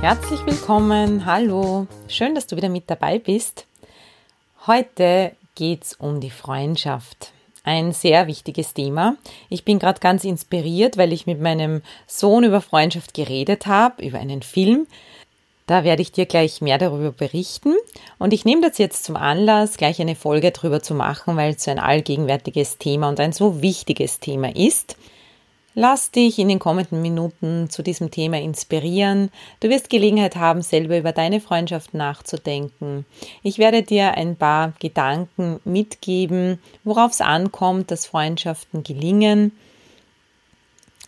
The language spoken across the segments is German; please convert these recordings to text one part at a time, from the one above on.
Herzlich willkommen, hallo, schön, dass du wieder mit dabei bist. Heute geht es um die Freundschaft ein sehr wichtiges Thema. Ich bin gerade ganz inspiriert, weil ich mit meinem Sohn über Freundschaft geredet habe, über einen Film. Da werde ich dir gleich mehr darüber berichten. Und ich nehme das jetzt zum Anlass, gleich eine Folge darüber zu machen, weil es so ein allgegenwärtiges Thema und ein so wichtiges Thema ist. Lass dich in den kommenden Minuten zu diesem Thema inspirieren. Du wirst Gelegenheit haben, selber über deine Freundschaft nachzudenken. Ich werde dir ein paar Gedanken mitgeben, worauf es ankommt, dass Freundschaften gelingen,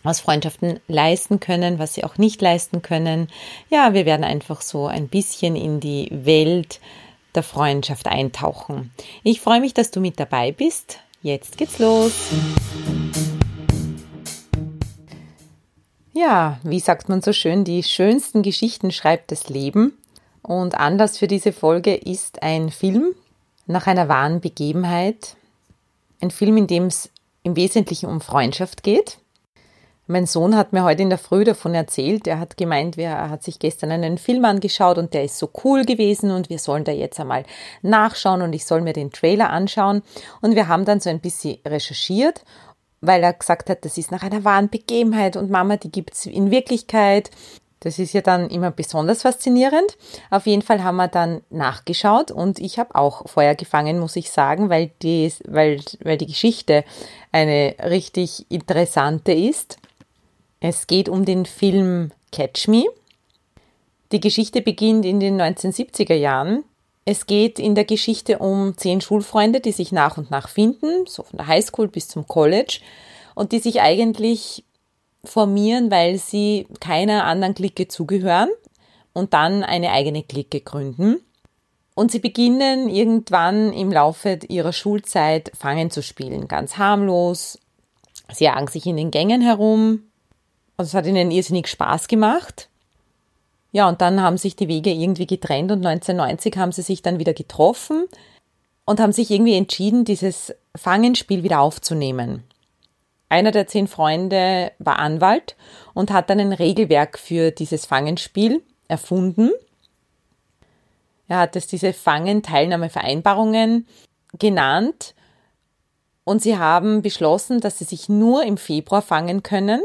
was Freundschaften leisten können, was sie auch nicht leisten können. Ja, wir werden einfach so ein bisschen in die Welt der Freundschaft eintauchen. Ich freue mich, dass du mit dabei bist. Jetzt geht's los. Ja, wie sagt man so schön, die schönsten Geschichten schreibt das Leben. Und Anlass für diese Folge ist ein Film nach einer wahren Begebenheit. Ein Film, in dem es im Wesentlichen um Freundschaft geht. Mein Sohn hat mir heute in der Früh davon erzählt. Er hat gemeint, er hat sich gestern einen Film angeschaut und der ist so cool gewesen und wir sollen da jetzt einmal nachschauen und ich soll mir den Trailer anschauen. Und wir haben dann so ein bisschen recherchiert weil er gesagt hat, das ist nach einer wahren Begebenheit und Mama, die gibt's in Wirklichkeit. Das ist ja dann immer besonders faszinierend. Auf jeden Fall haben wir dann nachgeschaut und ich habe auch Feuer gefangen, muss ich sagen, weil die, weil, weil die Geschichte eine richtig interessante ist. Es geht um den Film Catch Me. Die Geschichte beginnt in den 1970er Jahren es geht in der Geschichte um zehn Schulfreunde, die sich nach und nach finden, so von der Highschool bis zum College, und die sich eigentlich formieren, weil sie keiner anderen Clique zugehören und dann eine eigene Clique gründen. Und sie beginnen irgendwann im Laufe ihrer Schulzeit Fangen zu spielen, ganz harmlos. Sie jagen sich in den Gängen herum. Also es hat ihnen irrsinnig Spaß gemacht. Ja, und dann haben sich die Wege irgendwie getrennt und 1990 haben sie sich dann wieder getroffen und haben sich irgendwie entschieden, dieses Fangenspiel wieder aufzunehmen. Einer der zehn Freunde war Anwalt und hat dann ein Regelwerk für dieses Fangenspiel erfunden. Er hat es diese Fangen-Teilnahmevereinbarungen genannt und sie haben beschlossen, dass sie sich nur im Februar fangen können,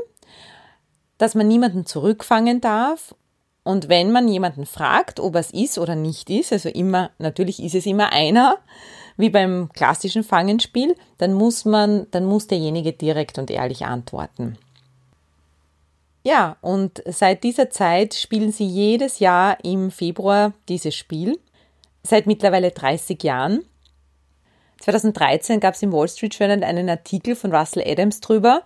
dass man niemanden zurückfangen darf und wenn man jemanden fragt, ob es ist oder nicht ist, also immer, natürlich ist es immer einer, wie beim klassischen Fangenspiel, dann muss man, dann muss derjenige direkt und ehrlich antworten. Ja, und seit dieser Zeit spielen sie jedes Jahr im Februar dieses Spiel. Seit mittlerweile 30 Jahren. 2013 gab es im Wall Street Journal einen Artikel von Russell Adams drüber,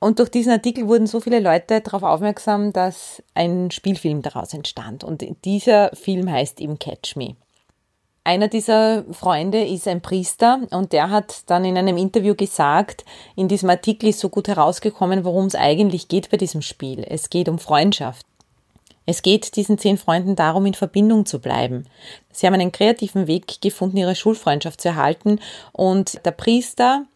und durch diesen Artikel wurden so viele Leute darauf aufmerksam, dass ein Spielfilm daraus entstand. Und dieser Film heißt eben Catch Me. Einer dieser Freunde ist ein Priester und der hat dann in einem Interview gesagt, in diesem Artikel ist so gut herausgekommen, worum es eigentlich geht bei diesem Spiel. Es geht um Freundschaft. Es geht diesen zehn Freunden darum, in Verbindung zu bleiben. Sie haben einen kreativen Weg gefunden, ihre Schulfreundschaft zu erhalten und der Priester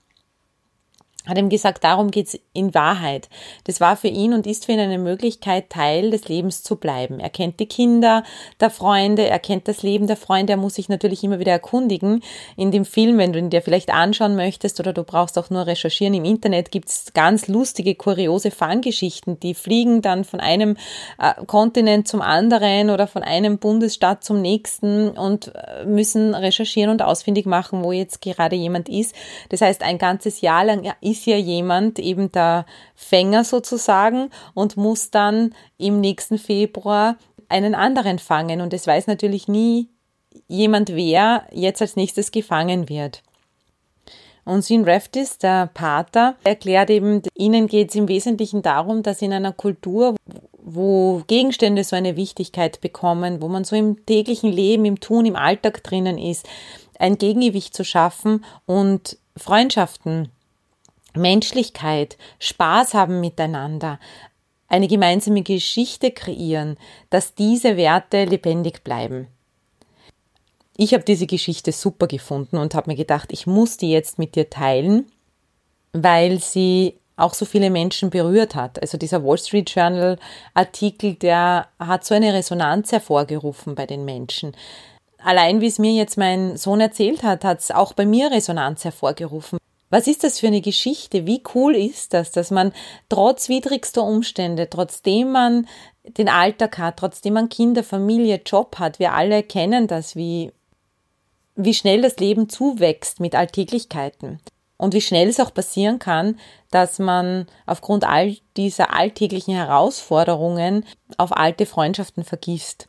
hat ihm gesagt, darum geht's in Wahrheit. Das war für ihn und ist für ihn eine Möglichkeit, Teil des Lebens zu bleiben. Er kennt die Kinder der Freunde, er kennt das Leben der Freunde, er muss sich natürlich immer wieder erkundigen. In dem Film, wenn du ihn dir vielleicht anschauen möchtest oder du brauchst auch nur recherchieren im Internet, gibt's ganz lustige, kuriose Fanggeschichten. Die fliegen dann von einem äh, Kontinent zum anderen oder von einem Bundesstaat zum nächsten und äh, müssen recherchieren und ausfindig machen, wo jetzt gerade jemand ist. Das heißt, ein ganzes Jahr lang ist ja jemand eben der Fänger sozusagen und muss dann im nächsten Februar einen anderen fangen. Und es weiß natürlich nie jemand, wer jetzt als nächstes gefangen wird. Und Sin Reftis, der Pater, erklärt eben, ihnen geht es im Wesentlichen darum, dass in einer Kultur, wo Gegenstände so eine Wichtigkeit bekommen, wo man so im täglichen Leben, im Tun, im Alltag drinnen ist, ein Gegengewicht zu schaffen und Freundschaften, Menschlichkeit, Spaß haben miteinander, eine gemeinsame Geschichte kreieren, dass diese Werte lebendig bleiben. Ich habe diese Geschichte super gefunden und habe mir gedacht, ich muss die jetzt mit dir teilen, weil sie auch so viele Menschen berührt hat. Also dieser Wall Street Journal Artikel, der hat so eine Resonanz hervorgerufen bei den Menschen. Allein wie es mir jetzt mein Sohn erzählt hat, hat es auch bei mir Resonanz hervorgerufen. Was ist das für eine Geschichte? Wie cool ist das, dass man trotz widrigster Umstände, trotzdem man den Alltag hat, trotzdem man Kinder, Familie, Job hat, wir alle kennen das, wie, wie schnell das Leben zuwächst mit Alltäglichkeiten und wie schnell es auch passieren kann, dass man aufgrund all dieser alltäglichen Herausforderungen auf alte Freundschaften vergisst.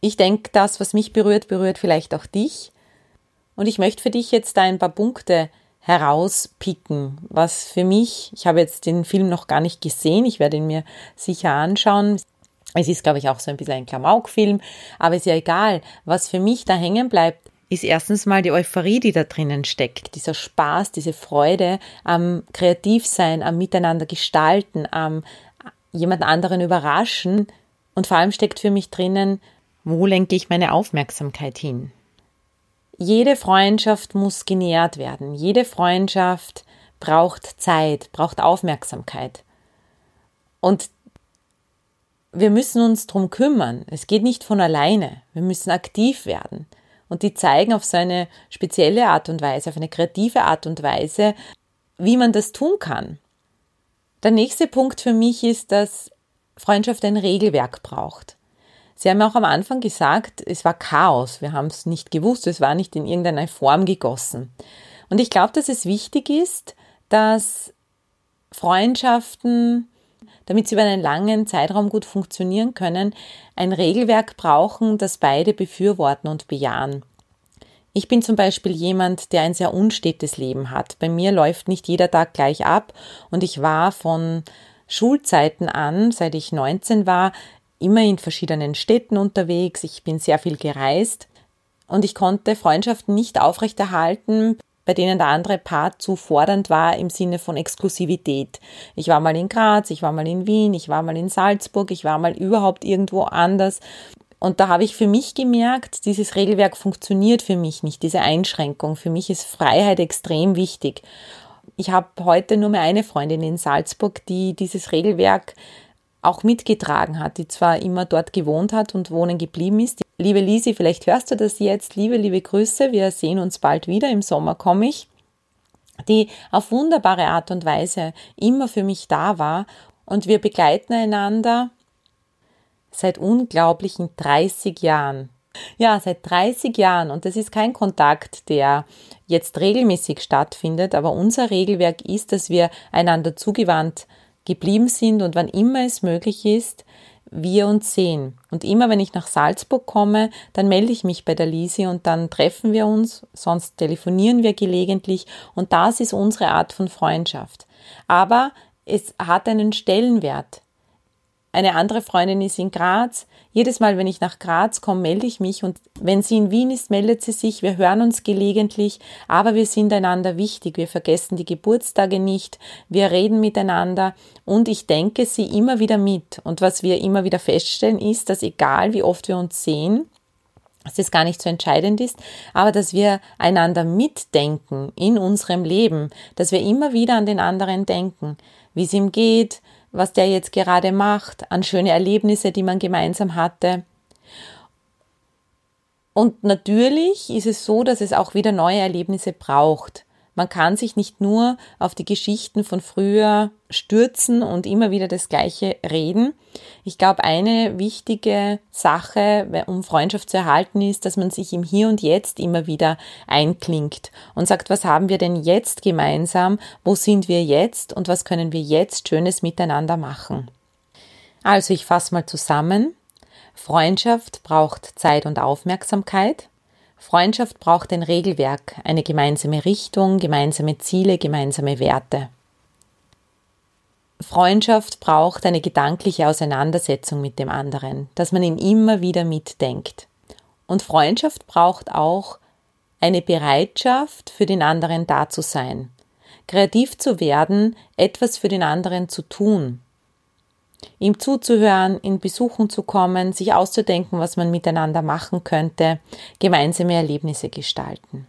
Ich denke, das, was mich berührt, berührt vielleicht auch dich. Und ich möchte für dich jetzt da ein paar Punkte herauspicken, was für mich, ich habe jetzt den Film noch gar nicht gesehen, ich werde ihn mir sicher anschauen. Es ist, glaube ich, auch so ein bisschen ein Klamaukfilm, aber ist ja egal. Was für mich da hängen bleibt, ist erstens mal die Euphorie, die da drinnen steckt. Dieser Spaß, diese Freude am Kreativsein, am Miteinander gestalten, am jemand anderen überraschen. Und vor allem steckt für mich drinnen, wo lenke ich meine Aufmerksamkeit hin? Jede Freundschaft muss genährt werden. Jede Freundschaft braucht Zeit, braucht Aufmerksamkeit. Und wir müssen uns drum kümmern. Es geht nicht von alleine. Wir müssen aktiv werden und die zeigen auf so eine spezielle Art und Weise, auf eine kreative Art und Weise, wie man das tun kann. Der nächste Punkt für mich ist, dass Freundschaft ein Regelwerk braucht. Sie haben auch am Anfang gesagt, es war Chaos. Wir haben es nicht gewusst, es war nicht in irgendeiner Form gegossen. Und ich glaube, dass es wichtig ist, dass Freundschaften damit sie über einen langen Zeitraum gut funktionieren können, ein Regelwerk brauchen, das beide befürworten und bejahen. Ich bin zum Beispiel jemand, der ein sehr unstetes Leben hat. Bei mir läuft nicht jeder Tag gleich ab und ich war von Schulzeiten an, seit ich 19 war, immer in verschiedenen Städten unterwegs. Ich bin sehr viel gereist und ich konnte Freundschaften nicht aufrechterhalten, bei denen der andere Part zu fordernd war im Sinne von Exklusivität. Ich war mal in Graz, ich war mal in Wien, ich war mal in Salzburg, ich war mal überhaupt irgendwo anders. Und da habe ich für mich gemerkt, dieses Regelwerk funktioniert für mich nicht, diese Einschränkung. Für mich ist Freiheit extrem wichtig. Ich habe heute nur mehr eine Freundin in Salzburg, die dieses Regelwerk auch mitgetragen hat, die zwar immer dort gewohnt hat und wohnen geblieben ist. Liebe Lisi, vielleicht hörst du das jetzt. Liebe, liebe Grüße. Wir sehen uns bald wieder. Im Sommer komme ich. Die auf wunderbare Art und Weise immer für mich da war und wir begleiten einander seit unglaublichen 30 Jahren. Ja, seit 30 Jahren und das ist kein Kontakt, der jetzt regelmäßig stattfindet, aber unser Regelwerk ist, dass wir einander zugewandt geblieben sind und wann immer es möglich ist, wir uns sehen. Und immer wenn ich nach Salzburg komme, dann melde ich mich bei der Lisi und dann treffen wir uns, sonst telefonieren wir gelegentlich und das ist unsere Art von Freundschaft. Aber es hat einen Stellenwert. Eine andere Freundin ist in Graz. Jedes Mal, wenn ich nach Graz komme, melde ich mich und wenn sie in Wien ist, meldet sie sich. Wir hören uns gelegentlich, aber wir sind einander wichtig. Wir vergessen die Geburtstage nicht. Wir reden miteinander und ich denke sie immer wieder mit. Und was wir immer wieder feststellen ist, dass egal wie oft wir uns sehen, dass das gar nicht so entscheidend ist, aber dass wir einander mitdenken in unserem Leben, dass wir immer wieder an den anderen denken, wie es ihm geht, was der jetzt gerade macht, an schöne Erlebnisse, die man gemeinsam hatte. Und natürlich ist es so, dass es auch wieder neue Erlebnisse braucht. Man kann sich nicht nur auf die Geschichten von früher stürzen und immer wieder das Gleiche reden. Ich glaube, eine wichtige Sache, um Freundschaft zu erhalten, ist, dass man sich im Hier und Jetzt immer wieder einklingt und sagt, was haben wir denn jetzt gemeinsam? Wo sind wir jetzt? Und was können wir jetzt Schönes miteinander machen? Also, ich fasse mal zusammen. Freundschaft braucht Zeit und Aufmerksamkeit. Freundschaft braucht ein Regelwerk, eine gemeinsame Richtung, gemeinsame Ziele, gemeinsame Werte. Freundschaft braucht eine gedankliche Auseinandersetzung mit dem anderen, dass man ihn immer wieder mitdenkt. Und Freundschaft braucht auch eine Bereitschaft, für den anderen da zu sein, kreativ zu werden, etwas für den anderen zu tun, ihm zuzuhören, in Besuchen zu kommen, sich auszudenken, was man miteinander machen könnte, gemeinsame Erlebnisse gestalten.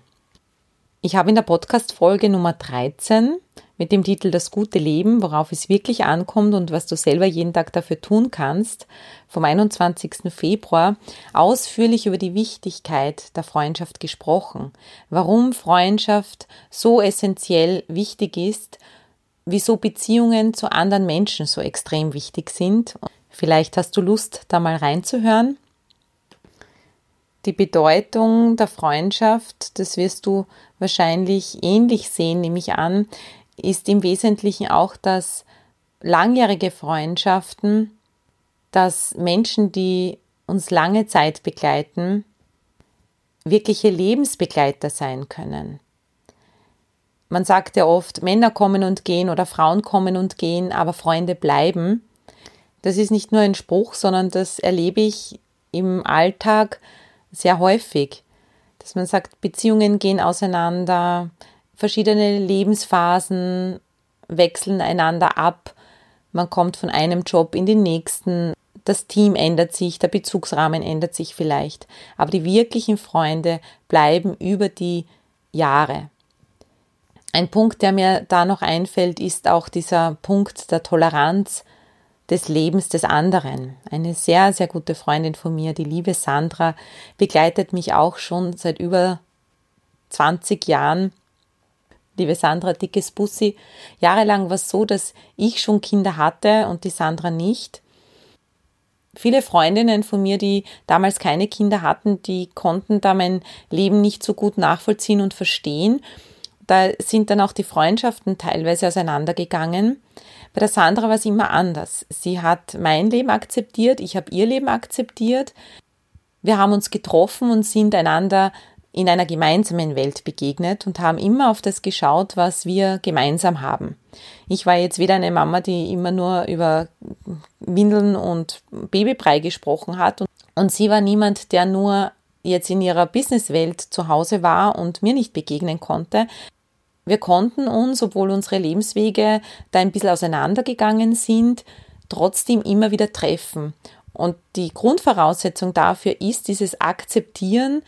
Ich habe in der Podcast-Folge Nummer 13 mit dem Titel Das gute Leben, worauf es wirklich ankommt und was du selber jeden Tag dafür tun kannst, vom 21. Februar ausführlich über die Wichtigkeit der Freundschaft gesprochen, warum Freundschaft so essentiell wichtig ist, wieso Beziehungen zu anderen Menschen so extrem wichtig sind. Vielleicht hast du Lust, da mal reinzuhören. Die Bedeutung der Freundschaft, das wirst du wahrscheinlich ähnlich sehen, nehme ich an, ist im Wesentlichen auch, dass langjährige Freundschaften, dass Menschen, die uns lange Zeit begleiten, wirkliche Lebensbegleiter sein können. Man sagt ja oft, Männer kommen und gehen oder Frauen kommen und gehen, aber Freunde bleiben. Das ist nicht nur ein Spruch, sondern das erlebe ich im Alltag sehr häufig, dass man sagt, Beziehungen gehen auseinander, verschiedene Lebensphasen wechseln einander ab. Man kommt von einem Job in den nächsten. Das Team ändert sich, der Bezugsrahmen ändert sich vielleicht. Aber die wirklichen Freunde bleiben über die Jahre. Ein Punkt, der mir da noch einfällt, ist auch dieser Punkt der Toleranz des Lebens des anderen. Eine sehr, sehr gute Freundin von mir, die liebe Sandra, begleitet mich auch schon seit über 20 Jahren liebe Sandra, dickes Bussi. Jahrelang war es so, dass ich schon Kinder hatte und die Sandra nicht. Viele Freundinnen von mir, die damals keine Kinder hatten, die konnten da mein Leben nicht so gut nachvollziehen und verstehen. Da sind dann auch die Freundschaften teilweise auseinandergegangen. Bei der Sandra war es immer anders. Sie hat mein Leben akzeptiert, ich habe ihr Leben akzeptiert. Wir haben uns getroffen und sind einander in einer gemeinsamen Welt begegnet und haben immer auf das geschaut, was wir gemeinsam haben. Ich war jetzt wieder eine Mama, die immer nur über Windeln und Babybrei gesprochen hat und sie war niemand, der nur jetzt in ihrer Businesswelt zu Hause war und mir nicht begegnen konnte. Wir konnten uns, obwohl unsere Lebenswege da ein bisschen auseinandergegangen sind, trotzdem immer wieder treffen. Und die Grundvoraussetzung dafür ist dieses Akzeptieren,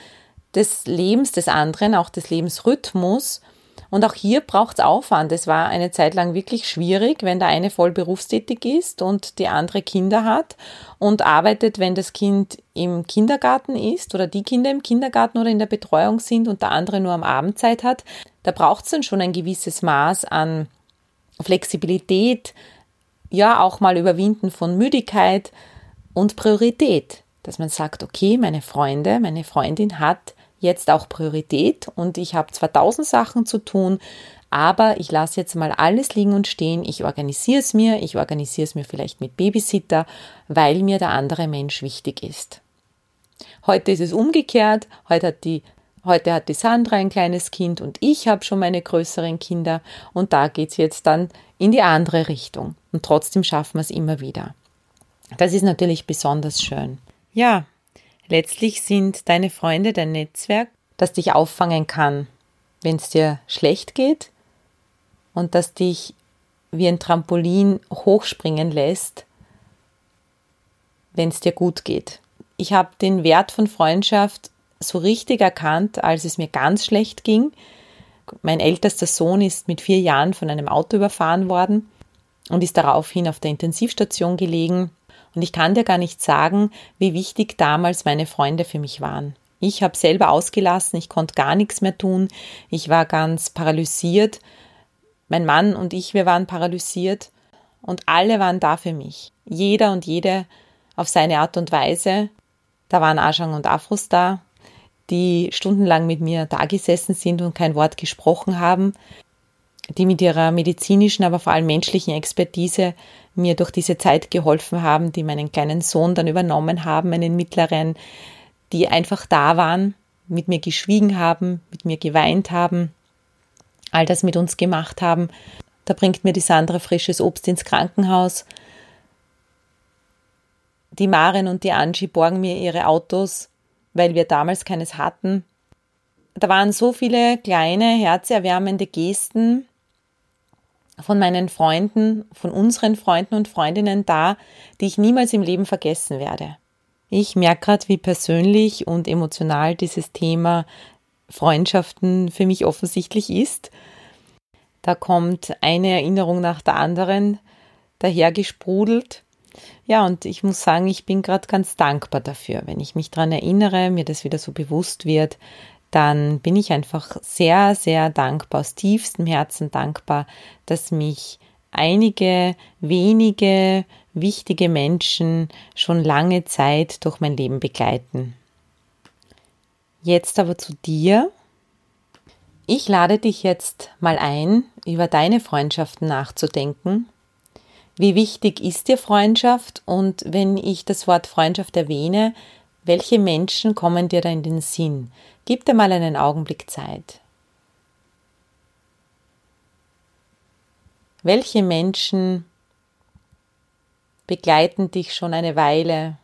des Lebens des anderen, auch des Lebensrhythmus. Und auch hier braucht es Aufwand. Es war eine Zeit lang wirklich schwierig, wenn der eine voll berufstätig ist und die andere Kinder hat und arbeitet, wenn das Kind im Kindergarten ist oder die Kinder im Kindergarten oder in der Betreuung sind und der andere nur am Abend Zeit hat. Da braucht es dann schon ein gewisses Maß an Flexibilität, ja auch mal Überwinden von Müdigkeit und Priorität, dass man sagt, okay, meine Freunde, meine Freundin hat jetzt auch Priorität und ich habe zwar tausend Sachen zu tun, aber ich lasse jetzt mal alles liegen und stehen. Ich organisiere es mir, ich organisiere es mir vielleicht mit Babysitter, weil mir der andere Mensch wichtig ist. Heute ist es umgekehrt. Heute hat die, heute hat die Sandra ein kleines Kind und ich habe schon meine größeren Kinder und da geht es jetzt dann in die andere Richtung. Und trotzdem schaffen wir es immer wieder. Das ist natürlich besonders schön. Ja, Letztlich sind deine Freunde dein Netzwerk, das dich auffangen kann, wenn es dir schlecht geht und das dich wie ein Trampolin hochspringen lässt, wenn es dir gut geht. Ich habe den Wert von Freundschaft so richtig erkannt, als es mir ganz schlecht ging. Mein ältester Sohn ist mit vier Jahren von einem Auto überfahren worden und ist daraufhin auf der Intensivstation gelegen und ich kann dir gar nicht sagen, wie wichtig damals meine Freunde für mich waren. Ich habe selber ausgelassen, ich konnte gar nichts mehr tun, ich war ganz paralysiert. Mein Mann und ich, wir waren paralysiert und alle waren da für mich. Jeder und jede auf seine Art und Weise. Da waren Ajang und Afros da, die stundenlang mit mir da gesessen sind und kein Wort gesprochen haben, die mit ihrer medizinischen, aber vor allem menschlichen Expertise mir durch diese Zeit geholfen haben, die meinen kleinen Sohn dann übernommen haben, meinen mittleren, die einfach da waren, mit mir geschwiegen haben, mit mir geweint haben, all das mit uns gemacht haben. Da bringt mir die Sandra frisches Obst ins Krankenhaus. Die Maren und die Angie borgen mir ihre Autos, weil wir damals keines hatten. Da waren so viele kleine, herzerwärmende Gesten von meinen Freunden, von unseren Freunden und Freundinnen da, die ich niemals im Leben vergessen werde. Ich merke gerade, wie persönlich und emotional dieses Thema Freundschaften für mich offensichtlich ist. Da kommt eine Erinnerung nach der anderen dahergesprudelt. Ja, und ich muss sagen, ich bin gerade ganz dankbar dafür. Wenn ich mich daran erinnere, mir das wieder so bewusst wird, dann bin ich einfach sehr, sehr dankbar, aus tiefstem Herzen dankbar, dass mich einige wenige wichtige Menschen schon lange Zeit durch mein Leben begleiten. Jetzt aber zu dir. Ich lade dich jetzt mal ein, über deine Freundschaften nachzudenken. Wie wichtig ist dir Freundschaft? Und wenn ich das Wort Freundschaft erwähne, welche Menschen kommen dir da in den Sinn? Gib dir mal einen Augenblick Zeit. Welche Menschen begleiten dich schon eine Weile?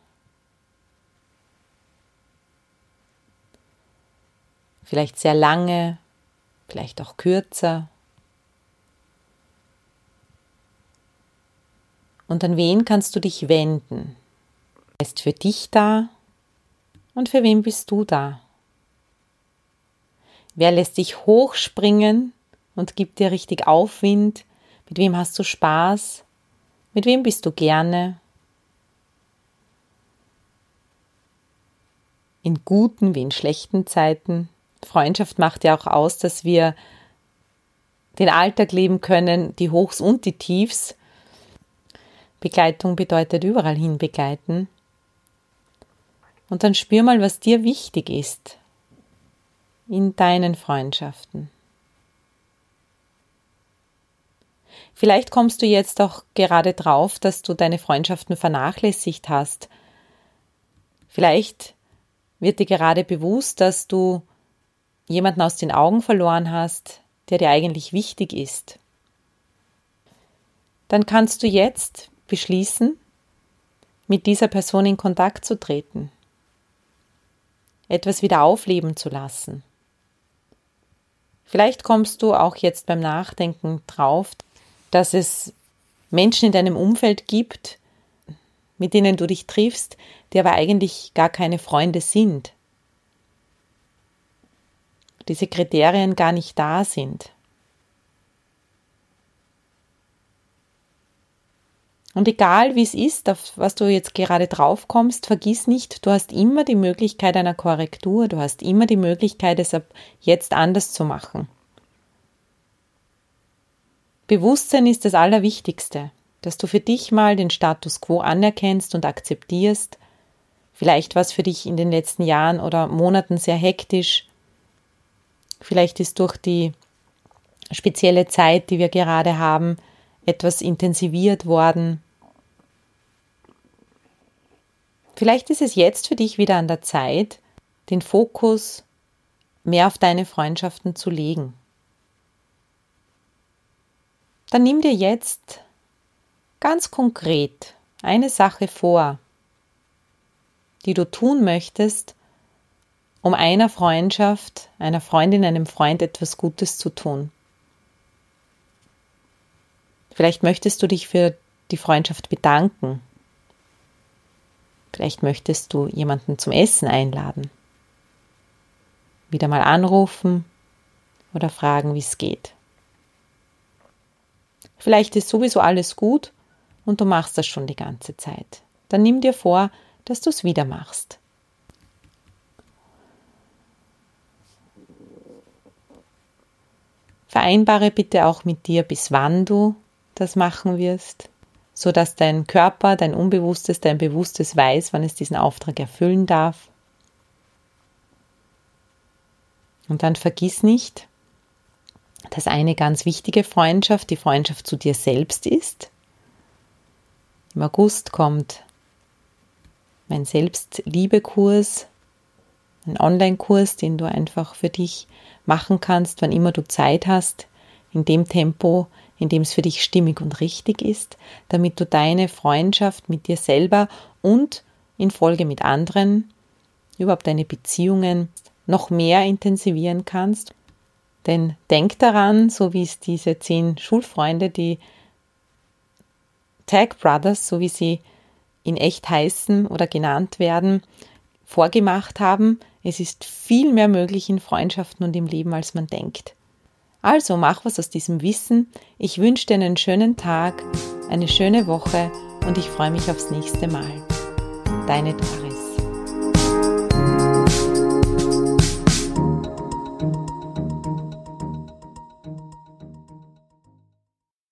Vielleicht sehr lange, vielleicht auch kürzer. Und an wen kannst du dich wenden? Ist für dich da und für wen bist du da? Wer lässt dich hochspringen und gibt dir richtig Aufwind? Mit wem hast du Spaß? Mit wem bist du gerne? In guten wie in schlechten Zeiten. Freundschaft macht ja auch aus, dass wir den Alltag leben können, die Hochs und die Tiefs. Begleitung bedeutet überall hin begleiten. Und dann spür mal, was dir wichtig ist in deinen Freundschaften. Vielleicht kommst du jetzt auch gerade drauf, dass du deine Freundschaften vernachlässigt hast. Vielleicht wird dir gerade bewusst, dass du jemanden aus den Augen verloren hast, der dir eigentlich wichtig ist. Dann kannst du jetzt beschließen, mit dieser Person in Kontakt zu treten, etwas wieder aufleben zu lassen. Vielleicht kommst du auch jetzt beim Nachdenken drauf, dass es Menschen in deinem Umfeld gibt, mit denen du dich triffst, die aber eigentlich gar keine Freunde sind. Diese Kriterien gar nicht da sind. Und egal wie es ist, auf was du jetzt gerade drauf kommst, vergiss nicht, du hast immer die Möglichkeit einer Korrektur, du hast immer die Möglichkeit, es ab jetzt anders zu machen. Bewusstsein ist das Allerwichtigste, dass du für dich mal den Status quo anerkennst und akzeptierst. Vielleicht war es für dich in den letzten Jahren oder Monaten sehr hektisch. Vielleicht ist durch die spezielle Zeit, die wir gerade haben, etwas intensiviert worden. Vielleicht ist es jetzt für dich wieder an der Zeit, den Fokus mehr auf deine Freundschaften zu legen. Dann nimm dir jetzt ganz konkret eine Sache vor, die du tun möchtest, um einer Freundschaft, einer Freundin, einem Freund etwas Gutes zu tun. Vielleicht möchtest du dich für die Freundschaft bedanken. Vielleicht möchtest du jemanden zum Essen einladen. Wieder mal anrufen oder fragen, wie es geht. Vielleicht ist sowieso alles gut und du machst das schon die ganze Zeit. Dann nimm dir vor, dass du es wieder machst. Vereinbare bitte auch mit dir, bis wann du das machen wirst, so dass dein Körper, dein Unbewusstes, dein Bewusstes weiß, wann es diesen Auftrag erfüllen darf. Und dann vergiss nicht, dass eine ganz wichtige Freundschaft die Freundschaft zu dir selbst ist. Im August kommt mein Selbstliebekurs, ein Online-Kurs, den du einfach für dich machen kannst, wann immer du Zeit hast, in dem Tempo, in dem es für dich stimmig und richtig ist, damit du deine Freundschaft mit dir selber und in Folge mit anderen, überhaupt deine Beziehungen noch mehr intensivieren kannst. Denn denk daran, so wie es diese zehn Schulfreunde, die Tag Brothers, so wie sie in echt heißen oder genannt werden, vorgemacht haben, es ist viel mehr möglich in Freundschaften und im Leben, als man denkt. Also mach was aus diesem Wissen. Ich wünsche dir einen schönen Tag, eine schöne Woche und ich freue mich aufs nächste Mal. Deine Dore.